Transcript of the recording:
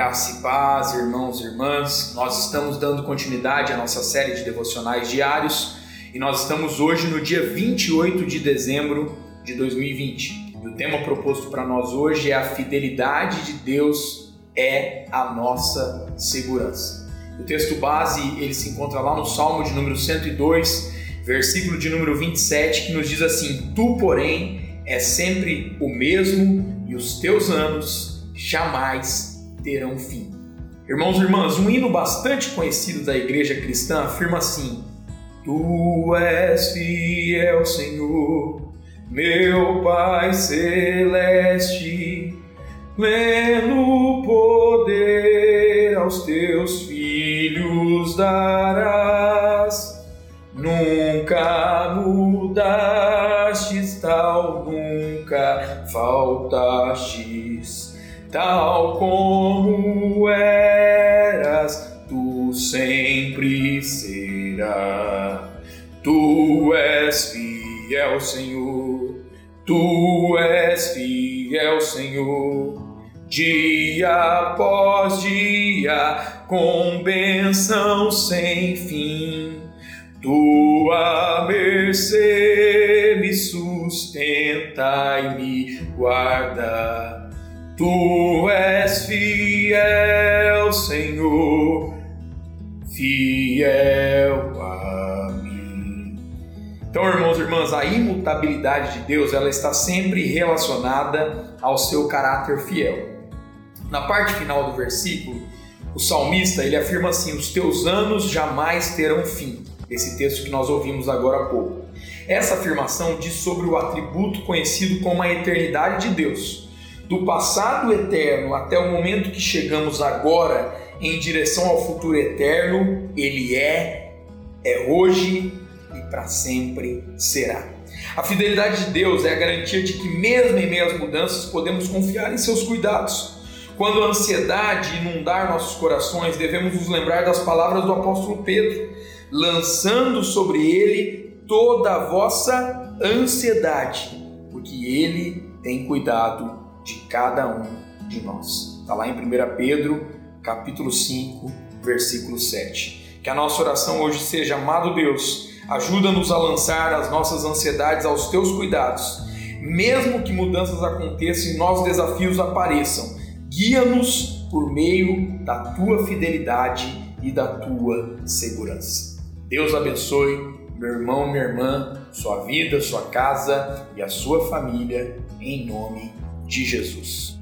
Graça e paz, irmãos e irmãs. Nós estamos dando continuidade à nossa série de devocionais diários e nós estamos hoje no dia 28 de dezembro de 2020. E o tema proposto para nós hoje é a fidelidade de Deus é a nossa segurança. O texto base, ele se encontra lá no Salmo de número 102, versículo de número 27, que nos diz assim: Tu, porém, é sempre o mesmo e os teus anos jamais terão fim. Irmãos e irmãs, um hino bastante conhecido da igreja cristã afirma assim: Tu és fiel, Senhor, meu Pai celeste, pleno poder aos teus filhos darás. Nunca mudastes tal, nunca faltastes tal como eras, tu sempre serás. Tu és fiel, Senhor, tu és fiel, Senhor. Dia após dia, com bênção sem fim, tua mercê me sustenta e me guarda Tu és fiel, Senhor, fiel a mim. Então, irmãos e irmãs, a imutabilidade de Deus ela está sempre relacionada ao seu caráter fiel. Na parte final do versículo, o salmista ele afirma assim: Os teus anos jamais terão fim. Esse texto que nós ouvimos agora há pouco. Essa afirmação diz sobre o atributo conhecido como a eternidade de Deus do passado eterno até o momento que chegamos agora em direção ao futuro eterno, ele é, é hoje e para sempre será. A fidelidade de Deus é a garantia de que, mesmo em meio às mudanças, podemos confiar em seus cuidados. Quando a ansiedade inundar nossos corações, devemos nos lembrar das palavras do apóstolo Pedro, lançando sobre ele toda a vossa ansiedade, porque ele tem cuidado de cada um de nós. Está lá em 1 Pedro, capítulo 5, versículo 7. Que a nossa oração hoje seja, amado Deus, ajuda-nos a lançar as nossas ansiedades aos teus cuidados, mesmo que mudanças aconteçam e novos desafios apareçam. Guia-nos por meio da tua fidelidade e da tua segurança. Deus abençoe meu irmão, minha irmã, sua vida, sua casa e a sua família, em nome de Jesus.